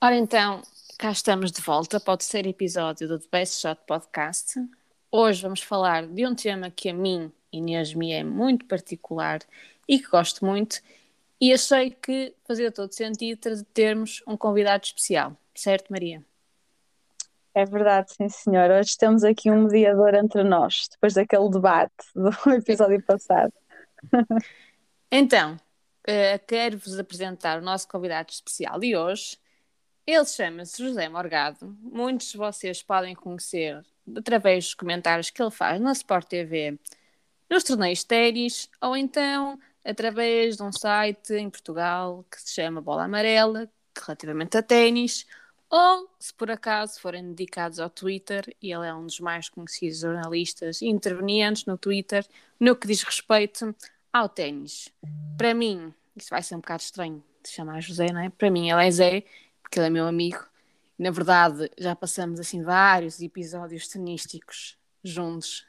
Ora então, cá estamos de volta para o terceiro episódio do The Best Shot Podcast. Hoje vamos falar de um tema que a mim, Inês, me é muito particular e que gosto muito, e achei que fazia todo sentido termos um convidado especial, certo, Maria? É verdade, sim, senhor. Hoje temos aqui um mediador entre nós, depois daquele debate do episódio passado. Então, uh, quero-vos apresentar o nosso convidado especial de hoje. Ele chama-se José Morgado. Muitos de vocês podem conhecer através dos comentários que ele faz na Sport TV, nos torneios ténis, ou então através de um site em Portugal que se chama Bola Amarela, relativamente a ténis, ou se por acaso forem dedicados ao Twitter, e ele é um dos mais conhecidos jornalistas intervenientes no Twitter, no que diz respeito ao ténis. Para mim, isso vai ser um bocado estranho de chamar José, não é? Para mim ele é Zé, porque ele é meu amigo. Na verdade, já passamos assim vários episódios tenísticos juntos,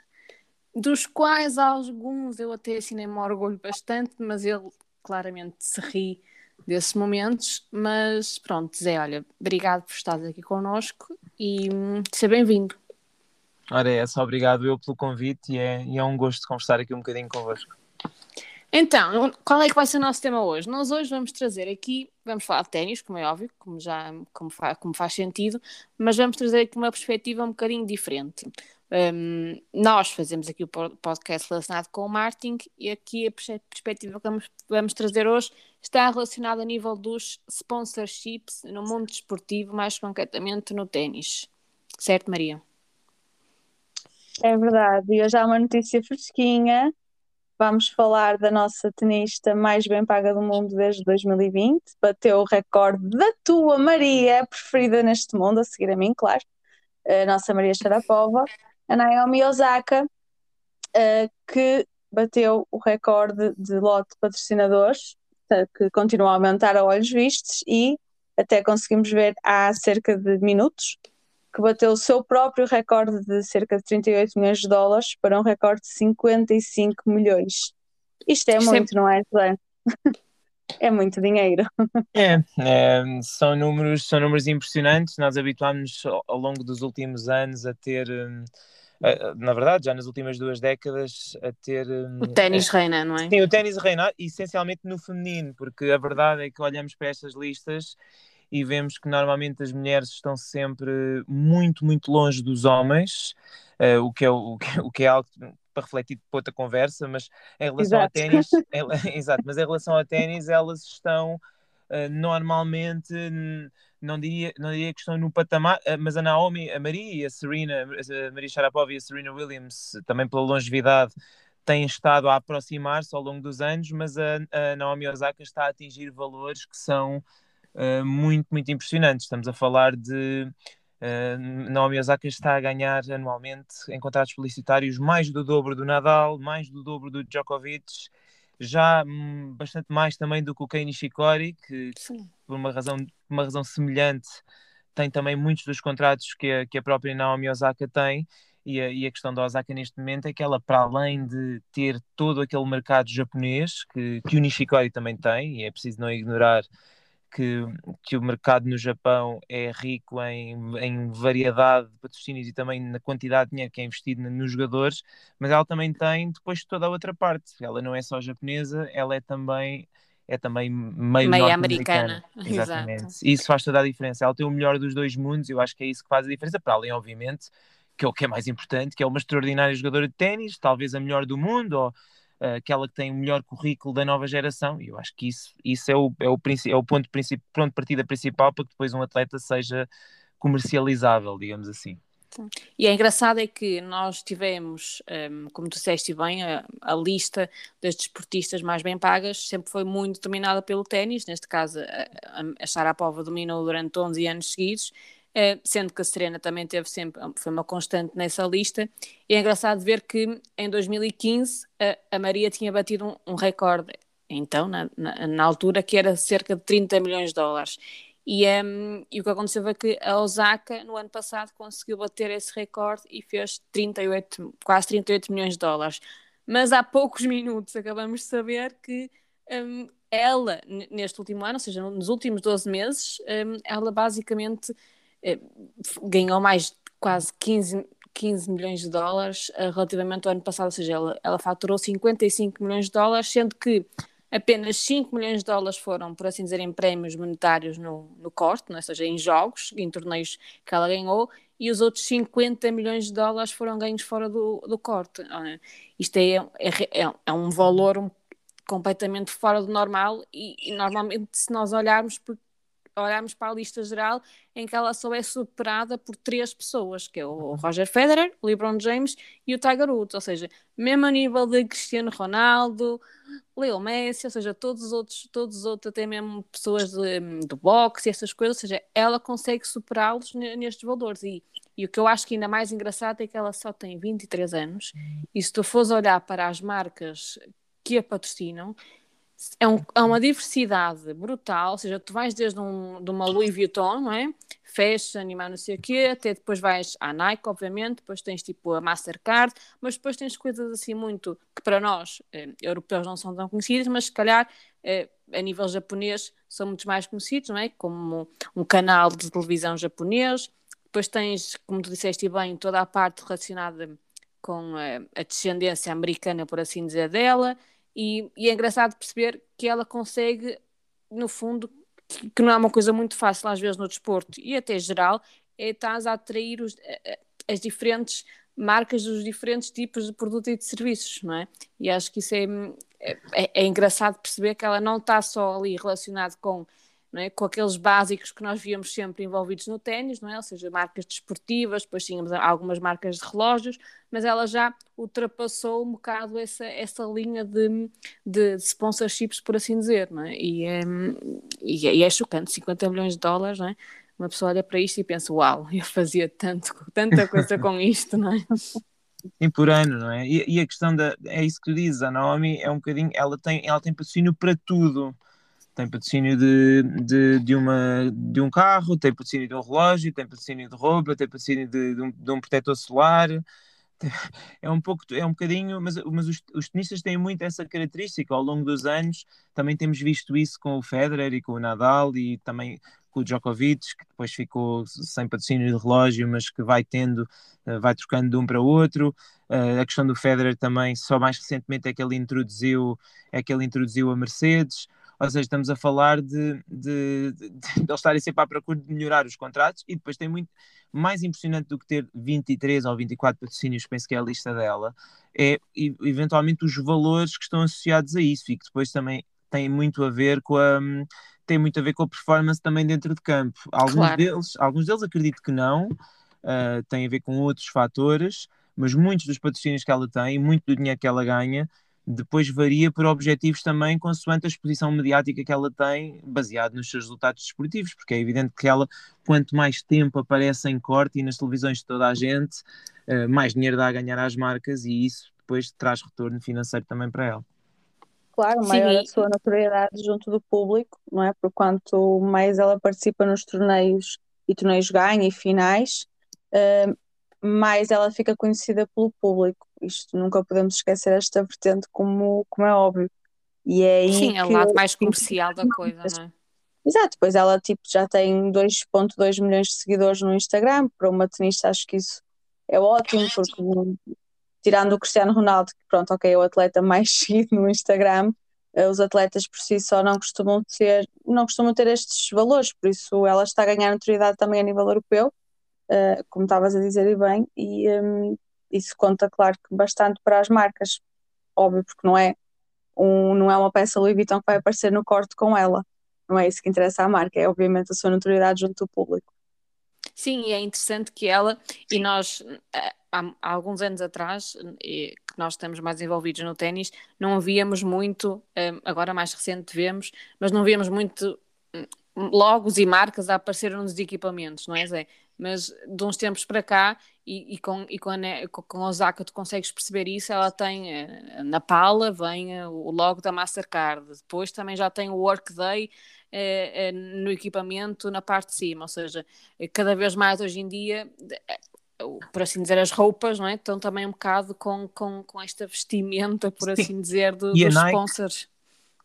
dos quais alguns eu até assim me orgulho bastante, mas ele claramente se ri desses momentos. Mas pronto, Zé, olha, obrigado por estar aqui connosco e hum, seja bem-vindo. Ora, é só obrigado eu pelo convite e é, e é um gosto conversar aqui um bocadinho convosco. Então, qual é que vai ser o nosso tema hoje? Nós hoje vamos trazer aqui, vamos falar de ténis, como é óbvio, como já como, fa, como faz sentido, mas vamos trazer aqui uma perspectiva um bocadinho diferente. Um, nós fazemos aqui o podcast relacionado com o marketing e aqui a perspectiva que vamos, vamos trazer hoje está relacionada a nível dos sponsorships no mundo desportivo, mais concretamente no ténis. Certo, Maria? É verdade, e hoje há uma notícia fresquinha. Vamos falar da nossa tenista mais bem paga do mundo desde 2020. Bateu o recorde da tua Maria, preferida neste mundo, a seguir a mim, claro. A nossa Maria Sharapova, a Naomi Osaka, uh, que bateu o recorde de lote de patrocinadores, que continua a aumentar a olhos vistos, e até conseguimos ver há cerca de minutos que bateu o seu próprio recorde de cerca de 38 milhões de dólares para um recorde de 55 milhões. Isto é Isto muito, é... não é? é muito dinheiro. É, é, são, números, são números impressionantes. Nós habituámos ao longo dos últimos anos a ter. Hum, na verdade, já nas últimas duas décadas, a ter. Hum, o ténis reina, não é? Sim, o ténis reina, essencialmente no feminino, porque a verdade é que olhamos para estas listas e vemos que normalmente as mulheres estão sempre muito, muito longe dos homens, uh, o, que é, o, que, o que é algo para refletir para outra conversa, mas em relação exato. ao ténis, exato, mas em relação ao ténis, elas estão uh, normalmente, não diria, não diria que estão no patamar, uh, mas a Naomi, a Maria e a Serena, a Maria Sharapova e a Serena Williams, também pela longevidade, têm estado a aproximar-se ao longo dos anos, mas a, a Naomi Osaka está a atingir valores que são uh, muito, muito impressionantes. Estamos a falar de. Uh, Naomi Osaka está a ganhar anualmente em contratos publicitários mais do dobro do Nadal, mais do dobro do Djokovic, já hum, bastante mais também do que o Kei Nishikori, que Sim. por uma razão, uma razão semelhante tem também muitos dos contratos que a, que a própria Naomi Osaka tem. E a, e a, questão da Osaka neste momento é que ela, para além de ter todo aquele mercado japonês que, que o Nishikori também tem, e é preciso não ignorar que, que o mercado no Japão é rico em, em variedade de patrocínios e também na quantidade de dinheiro que é investido nos jogadores, mas ela também tem depois toda a outra parte. Ela não é só japonesa, ela é também é também meio, meio americana. Exatamente. Exato. Isso faz toda a diferença. Ela tem o melhor dos dois mundos, eu acho que é isso que faz a diferença, para além, obviamente, que é o que é mais importante, que é uma extraordinária jogadora de ténis, talvez a melhor do mundo, ou aquela que tem o melhor currículo da nova geração, e eu acho que isso, isso é, o, é, o, é o ponto, ponto de partida principal para que depois um atleta seja comercializável, digamos assim. E é engraçado é que nós tivemos, um, como tu disseste bem, a, a, lista das desportistas mais bem pagas sempre foi muito dominada pelo ténis, neste caso a, a Sharapova dominou durante 11 anos seguidos sendo que a Serena também teve sempre, foi uma constante nessa lista. E é engraçado ver que em 2015 a, Maria tinha batido um, um recorde, então, na, na, na, altura, que era cerca de 30 milhões de dólares. E, um, e o que aconteceu foi que a Osaka, no ano passado, conseguiu bater esse recorde e fez 38, quase 38 milhões de dólares. Mas há poucos minutos acabamos de saber que um, ela, neste último ano, ou seja, nos últimos 12 meses, um, ela basicamente ganhou mais quase 15, 15 milhões de dólares uh, relativamente ao ano passado, ou seja, ela, ela faturou 55 milhões de dólares, sendo que apenas 5 milhões de dólares foram, por assim dizer, em prémios monetários no, no corte, né? ou seja, em jogos, em torneios que ela ganhou, e os outros 50 milhões de dólares foram ganhos fora do, do corte. É? Isto é, é, é, é um valor completamente fora do normal e, e, normalmente se nós olharmos olharmos para a lista geral em que ela só é superada por três pessoas, que é o Roger Federer, o LeBron James e o Tiger Woods, ou seja, mesmo a nível de Cristiano Ronaldo, Leo Messi, ou seja, todos os outros, todos os outros, até mesmo pessoas de, de boxe e essas coisas, ou seja, ela consegue superá-los nestes valores. E, e o que eu acho que ainda mais engraçado é que ela só tem 23 anos e se tu fores olhar para as marcas que a patrocinam, é, um, é, uma diversidade brutal, ou seja, tu vais desde um, de uma Louis Vuitton, não é? Fashion e mais não sei o quê, até depois vais à Nike, obviamente, depois tens tipo a Mastercard, mas depois tens coisas assim muito que para nós, eh, europeus, não são tão conhecidas, mas se calhar eh, a nível japonês são muito mais conhecidos, não é? Como um canal de televisão japonês, depois tens, como tu disseste bem, toda a parte relacionada com a, a descendência americana, por assim dizer, dela, e, e, é engraçado perceber que ela consegue, no fundo, que, que, não é uma coisa muito fácil às vezes no desporto e até geral, é estás a atrair os, as diferentes marcas dos diferentes tipos de produto e de serviços, não é? E acho que isso é, é, é engraçado perceber que ela não está só ali relacionada com é? com aqueles básicos que nós víamos sempre envolvidos no ténis, não é? ou seja, marcas desportivas, depois tínhamos algumas marcas de relógios, mas ela já ultrapassou um bocado essa, essa linha de, de sponsorships, por assim dizer, não é? E, é, e, é, e é chocante, 50 milhões de dólares, não é? Uma pessoa olha para isto e pensa, uau, eu fazia tanto, tanta coisa com isto, não é? Sim, por ano, não é? E, e, a questão da. É isso que tu dizes, a Naomi é um bocadinho. Ela tem, ela tem patrocínio para tudo tem patrocínio de, de, de, uma, de um carro, tem patrocínio de um relógio, tem patrocínio de roupa, tem patrocínio de, de, um, de um protetor solar. É um pouco, é um bocadinho, mas, mas os, os tenistas têm muito essa característica ao longo dos anos. Também temos visto isso com o Federer e com o Nadal e também com o Djokovic, que depois ficou sem patrocínio de relógio, mas que vai tendo, eh, vai trocando de um para outro. Uh, a questão do Federer também, só mais recentemente é que ele introduziu, é que ele introduziu a Mercedes. Ou seja, estamos a falar de, de, de, de eles estarem sempre à procura de melhorar os contratos e depois tem muito mais impressionante do que ter 23 ou 24 patrocínios, penso que é a lista dela, é eventualmente os valores que estão associados a isso e que depois também tem muito a ver com a tem muito a ver com a performance também dentro de campo. Alguns claro. deles, alguns deles acredito que não, uh, tem a ver com outros fatores, mas muitos dos patrocínios que ela tem, muito do dinheiro que ela ganha, depois varia por objetivos também consoante a exposição mediática que ela tem, baseado nos seus resultados desportivos, porque é evidente que ela, quanto mais tempo aparece em corte e nas televisões de toda a gente, uh, mais dinheiro dá a ganhar às marcas e isso depois traz retorno financeiro também para ela. Claro, maior Sim. a sua notoriedade junto do público, não é? Por quanto mais ela participa nos torneios e torneios ganha e finais, uh, mais ela fica conhecida pelo público. Isto nunca podemos esquecer esta vertente, como, como é óbvio. E é aí Sim, é o lado mais comercial da coisa, não é? Exato, pois ela tipo, já tem 2.2 milhões de seguidores no Instagram, para uma tenista acho que isso é ótimo, porque tirando o Cristiano Ronaldo, que pronto, ok, é o atleta mais seguido no Instagram, eh, os atletas por si só não costumam ser, não costumam ter estes valores, por isso ela está a ganhar notoriedade também a nível europeu, uh, como estavas a dizer e bem, e um, isso conta, claro, que bastante para as marcas, óbvio, porque não é, um, não é uma peça Louis Vuitton que vai aparecer no corte com ela, não é isso que interessa à marca, é obviamente a sua notoriedade junto do público. Sim, e é interessante que ela, e nós eh, há, há alguns anos atrás, que nós estamos mais envolvidos no ténis, não víamos muito, eh, agora mais recente vemos, mas não víamos muito hum, logos e marcas a aparecer nos equipamentos, não é, Zé? Mas de uns tempos para cá, e, e, com, e com, a, com a Osaka tu consegues perceber isso, ela tem eh, na pala vem eh, o logo da Mastercard, depois também já tem o Workday eh, eh, no equipamento, na parte de cima, ou seja, cada vez mais hoje em dia, por assim dizer, as roupas, não é? Estão também um bocado com, com, com esta vestimenta, por Sim. assim dizer, do, dos Nike, sponsors.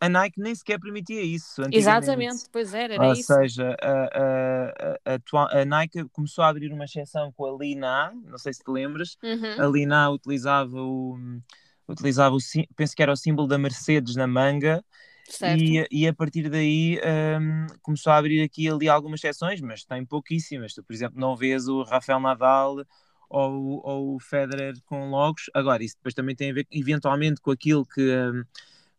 A Nike nem sequer permitia isso. Exatamente, pois era, era Ou isso. Ou seja, a, a, a, a, Nike começou a abrir uma exceção com a Lina, não sei se te lembras, uhum. a Lina utilizava o, utilizava o, penso que era o símbolo da Mercedes na manga, e, e, a partir daí um, começou a abrir aqui ali algumas exceções, mas tem pouquíssimas. Tu, por exemplo, não vês o Rafael Nadal ou, ou o Federer com logos. Agora, isso depois também tem a ver eventualmente com aquilo que. Um,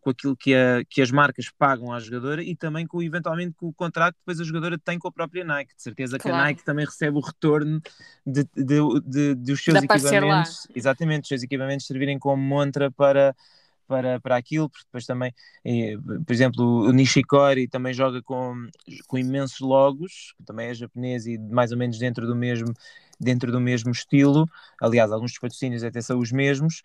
com aquilo que, a, que as marcas pagam à jogadora e também com eventualmente com o contrato que depois a jogadora tem com a própria Nike. De certeza claro. que a Nike também recebe o retorno de, de, de, de os seus equipamentos. Exatamente, os seus equipamentos servirem como montra para, para, para aquilo, porque depois também, por exemplo, o Nishikori também joga com, com imensos logos, que também é japonês e mais ou menos dentro do mesmo, dentro do mesmo estilo. Aliás, alguns dos patrocínios até são os mesmos.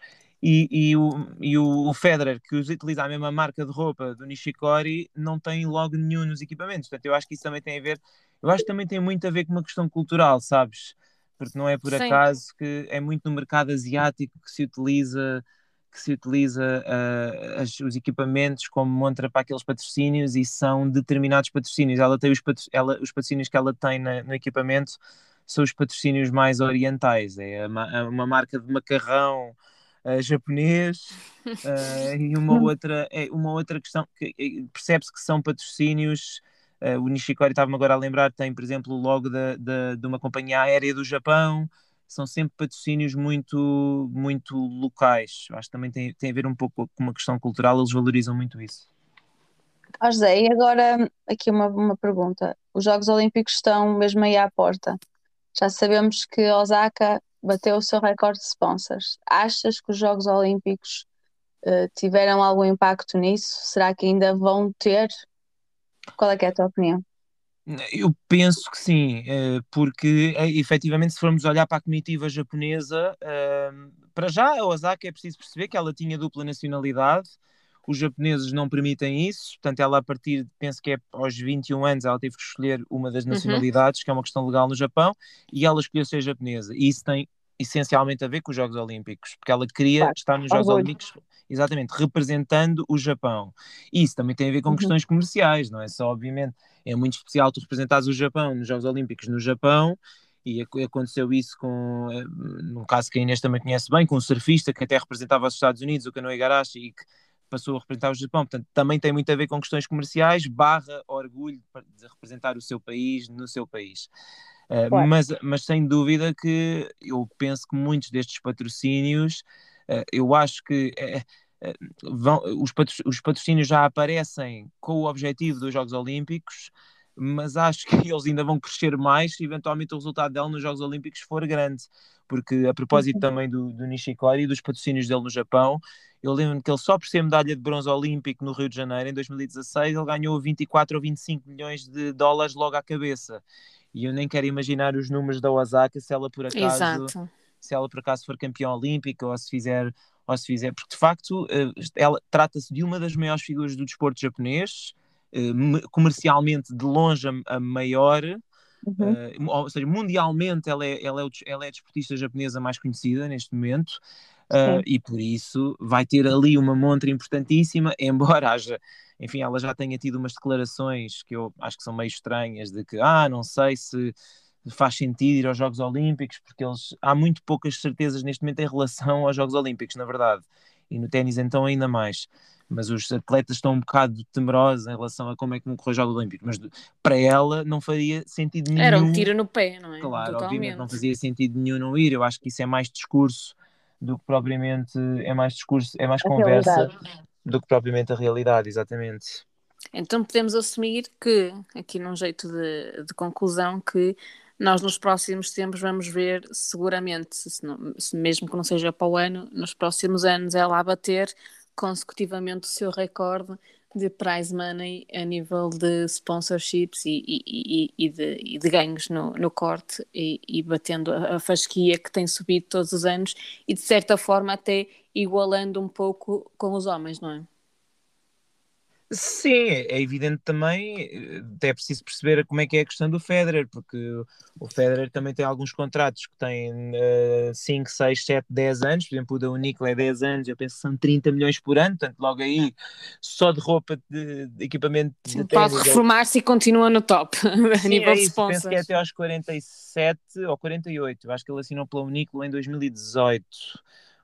E, e, o, e o Federer, que utiliza a mesma marca de roupa do Nishikori, não tem logo nenhum nos equipamentos. Portanto, eu acho que isso também tem a ver, eu acho que também tem muito a ver com uma questão cultural, sabes? Porque não é por Sim. acaso que é muito no mercado asiático que se utiliza que se utiliza uh, as, os equipamentos como montra para aqueles patrocínios e são determinados patrocínios. Ela tem os, patro, ela, os patrocínios que ela tem na, no equipamento são os patrocínios mais orientais. É uma, uma marca de macarrão uh, japonês uh, e uma outra, é uma outra questão que percebe-se que são patrocínios. o Nishikori estava-me agora a lembrar, tem, por exemplo, o logo de, de, de uma companhia aérea do Japão são sempre patrocínios muito, muito locais. Acho que também tem, tem a ver um pouco com uma questão cultural, eles valorizam muito isso. Oh José, e agora aqui uma, uma pergunta. Os Jogos Olímpicos estão mesmo aí à porta. Já sabemos que Osaka bateu o seu recorde de sponsors. Achas que os Jogos Olímpicos uh, tiveram algum impacto nisso? Será que ainda vão ter? Qual é, é a tua opinião? Eu penso que sim, eh, porque eh, efetivamente, se formos olhar para a comitiva japonesa, para já a Osaka é preciso perceber que ela tinha dupla nacionalidade, os japoneses não permitem isso, portanto, ela a partir, penso que é aos 21 anos, ela teve que escolher uma das uhum. nacionalidades, uhum. que é uma questão legal no Japão, e ela escolheu ser japonesa. E isso tem essencialmente a ver com os Jogos Olímpicos, porque ela queria claro. estar nos Jogos Olímpicos exatamente, representando o Japão. E isso também tem a ver com uhum. questões comerciais, não é só, obviamente, é muito especial tu representares o Japão nos Jogos Olímpicos no Japão, e aconteceu isso com, eh, num caso que a Inês também conhece bem, com um surfista que até representava os Estados Unidos, o Kanoe Igarashi, e que passou a representar o Japão, portanto, também tem muito a ver com questões comerciais, barra orgulho de representar o seu país no seu país. Uh, mas, mas sem dúvida que eu penso que muitos destes patrocínios eh, eu acho que eh, vão, os, os patrocínios já aparecem com o objetivo dos Jogos Olímpicos, mas acho que eles ainda vão crescer mais se eventualmente o resultado dele nos Jogos Olímpicos for grande. Porque, a propósito uhum. também do, do Nishikori e dos patrocínios dele no Japão, eu lembro que ele só por ser medalha de bronze olímpico no Rio de Janeiro em 2016, ele ganhou 24 ou 25 milhões de dólares logo à cabeça. E eu nem quero imaginar os números da Osaka se ela por acaso Exato se ela por acaso for campeã olímpica ou se fizer, ou se fizer porque de facto eh, ela trata-se de uma das maiores figuras do desporto japonês, eh, comercialmente de longe a maior, Uhum. Uh, ou seja, mundialmente ela é, ela, é, ela é a desportista japonesa mais conhecida neste momento uh, e por isso vai ter ali uma montra importantíssima, embora haja, enfim, ela já tenha tido umas declarações que eu acho que são meio estranhas de que, ah, não sei se faz sentido ir aos Jogos Olímpicos, porque eles, há muito poucas certezas neste momento em relação aos Jogos Olímpicos, na verdade, e no ténis então ainda mais. Mas os atletas estão um bocado temerosos em relação a como é que vão correr os Jogos Olímpicos. Mas para ela não faria sentido nenhum. Era um tiro no pé, não é? Claro, Totalmente. obviamente não fazia sentido nenhum não ir. Eu acho que isso é mais discurso do que propriamente é mais discurso, é mais a conversa realidade. do que propriamente a realidade, exatamente. Então podemos assumir que, aqui num jeito de, de conclusão, que nós nos próximos tempos vamos ver seguramente, se não, se mesmo que não seja para o ano, nos próximos anos ela a bater consecutivamente o seu recorde de prize money a nível de sponsorships e, e, e, de, e de ganhos no, no corte e, batendo a, a fasquia que tem subido todos os anos e de certa forma até igualando um pouco com os homens, não é? Sim, é evidente também, até é preciso perceber como é que é a questão do Federer, porque o Federer também tem alguns contratos que têm uh, 5, 6, 7, 10 anos, por exemplo o da Unicle é 10 anos, eu penso que são 30 milhões por ano, portanto logo aí só de roupa, de, de equipamento Sim, de Pode reformar-se e continua no top, a Sim, nível é de sponsors. penso que é até aos 47 ou 48, eu acho que ele assinou pela Unicle em 2018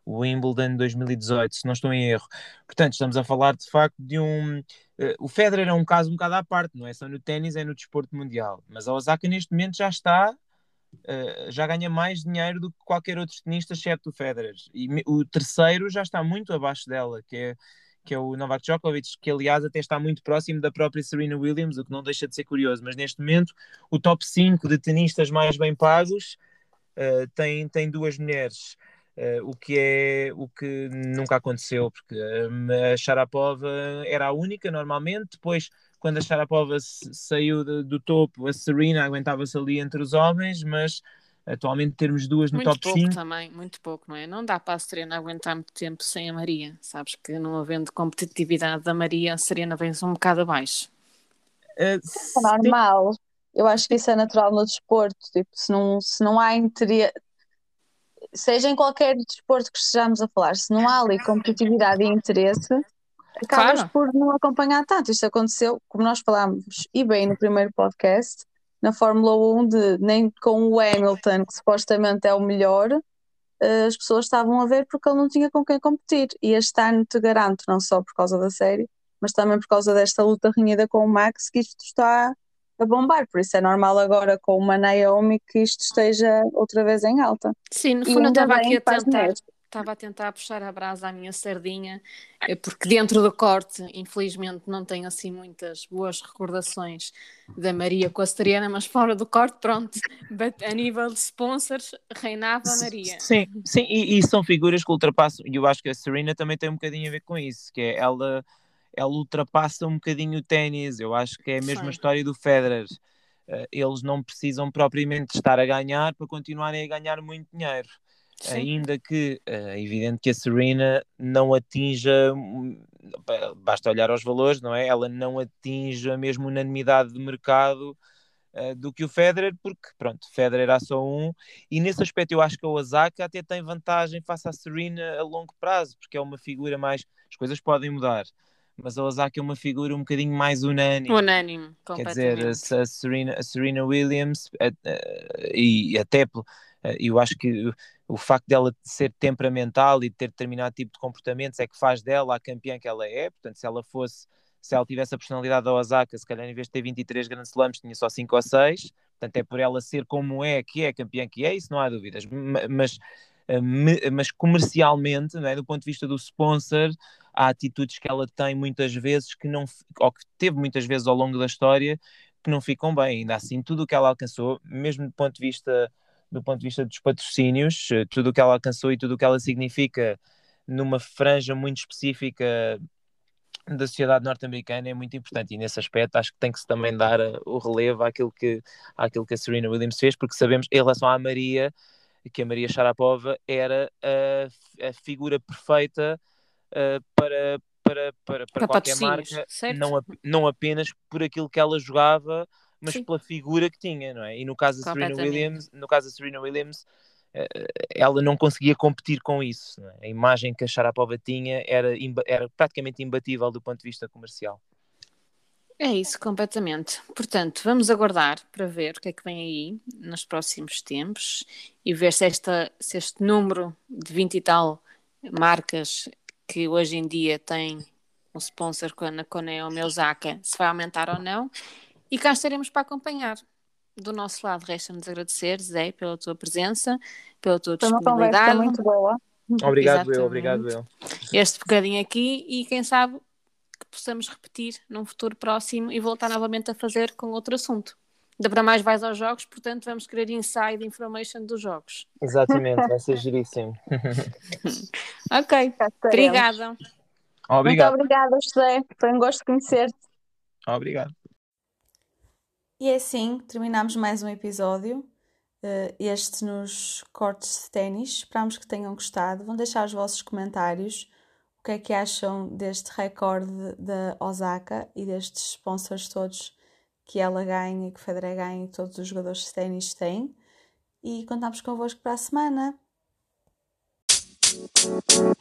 o Wimbledon 2018, se não estou em erro. Portanto, estamos a falar de facto de um. Uh, o Federer é um caso um bocado à parte, não é só no ténis, é no desporto mundial. Mas a Osaka neste momento já está. Uh, já ganha mais dinheiro do que qualquer outro tenista, exceto o Federer. E o terceiro já está muito abaixo dela, que é, que é o Novak Djokovic, que aliás até está muito próximo da própria Serena Williams, o que não deixa de ser curioso. Mas neste momento, o top 5 de tenistas mais bem pagos uh, tem, tem duas mulheres. Uh, o que é o que nunca aconteceu, porque uh, a Sharapova era a única normalmente, depois quando a Sharapova saiu de, do topo, a Serena aguentava-se ali entre os homens, mas atualmente termos duas no muito top pouco 5. também, muito pouco, não é? Não dá para a Serena aguentar muito tempo sem a Maria, sabes que não havendo competitividade da Maria, a Serena vem-se um bocado abaixo. Uh, É normal, eu acho que isso é natural no desporto, tipo, se não, se não há interesse seja em qualquer desporto que estejamos a falar, se não há ali competitividade e interesse, acabas Claro. por não acompanhar tanto. Isto aconteceu, como nós falámos, e bem no primeiro podcast, na Fórmula 1, de nem com o Hamilton, que supostamente é o melhor, eh, as pessoas estavam a ver porque ele não tinha com quem competir. E este ano te garanto, não só por causa da série, mas também por causa desta luta renhida com o Max, que isto está a bombar. Por isso é normal agora com uma Naomi que isto esteja outra vez em alta. Sim, no fundo eu estava bem aqui a tentar, estava a tentar puxar a brasa à minha sardinha, eh, porque dentro do corte, infelizmente, não tenho assim muitas boas recordações da Maria com a Serena, mas fora do corte, pronto, but a nível de sponsors, reinava a Maria. Sim, sim, e, e são figuras que ultrapassam, e eu acho que a Serena também tem um bocadinho a ver com isso, que é ela, ela ultrapassa um bocadinho o ténis, eu acho que é a mesma Sim. história do Federer. Uh, eles não precisam propriamente estar a ganhar para continuarem a ganhar muito dinheiro. Sim. Ainda que uh, é evidente que a Serena não atinja, hum, basta olhar aos valores, não é? Ela não atinge a mesma unanimidade de mercado uh, do que o Federer, porque pronto, Federer há só um, e nesse aspecto eu acho que a Osaka até tem vantagem face à Serena a longo prazo, porque é uma figura mais. As coisas podem mudar, mas a Osaka é uma figura um bocadinho mais unânime. Unânime, Quer dizer, a Serena, a Serena Williams a, a, e até eu acho que o facto dela ser temperamental e ter determinado tipo de comportamentos é que faz dela a campeã que ela é. Portanto, se ela fosse, se ela tivesse a personalidade da Osaka, se calhar em vez de ter 23 grandes slams, tinha só 5 ou 6. Portanto, é por ela ser como é que é a campeã que é, isso não há dúvidas. Mas, mas comercialmente, não é? do ponto de vista do sponsor, há atitudes que ela tem muitas vezes que não, ou que teve muitas vezes ao longo da história, que não ficam bem. Ainda assim, tudo o que ela alcançou, mesmo do ponto de vista do ponto de vista dos patrocínios, tudo o que ela alcançou e tudo o que ela significa numa franja muito específica da sociedade norte-americana é muito importante e nesse aspecto acho que tem que se também dar o relevo àquilo que, àquilo que a Serena Williams fez, porque sabemos em relação à Maria que a Maria Sharapova era a, a figura perfeita uh, para, para, para, para, qualquer marca, certo. não, a- não apenas por aquilo que ela jogava, mas Sim. pela figura que tinha, não é? E no caso da Serena. Williams, no caso da Serena Williams, eh, ela não conseguia competir com isso. é? A imagem que a Sharapova tinha era, era praticamente imbatível do ponto de vista comercial. É isso, completamente. Portanto, vamos aguardar para ver o que é que vem aí nos próximos tempos e ver se, esta, se este número de 20 e tal marcas que hoje em dia têm um sponsor com a, com a Naomi Osaka se vai aumentar ou não. E cá estaremos para acompanhar. Do nosso lado, resta-nos agradecer, Zé, pela tua presença, pela tua Foi uma conversa disponibilidade, muito boa. Obrigado, Exatamente. eu, obrigado, eu. este bocadinho aqui e quem sabe possamos repetir num futuro próximo e voltar novamente a fazer com outro assunto. Ainda para mais vais aos jogos, portanto vamos querer inside information dos jogos. Exatamente, vai ser giríssimo. Ok, obrigada. Obrigado, Muito obrigada, José. Foi um gosto conhecer-te. obrigado. E é assim terminamos mais um episódio. eh, este nos cortes de ténis. Esperamos que tenham gostado. Vão deixar os vossos comentários. O que é que acham deste recorde da Osaka e destes sponsors todos que ela ganha, que o Federer ganha e todos os jogadores de ténis têm. E contamos convosco para a semana. You.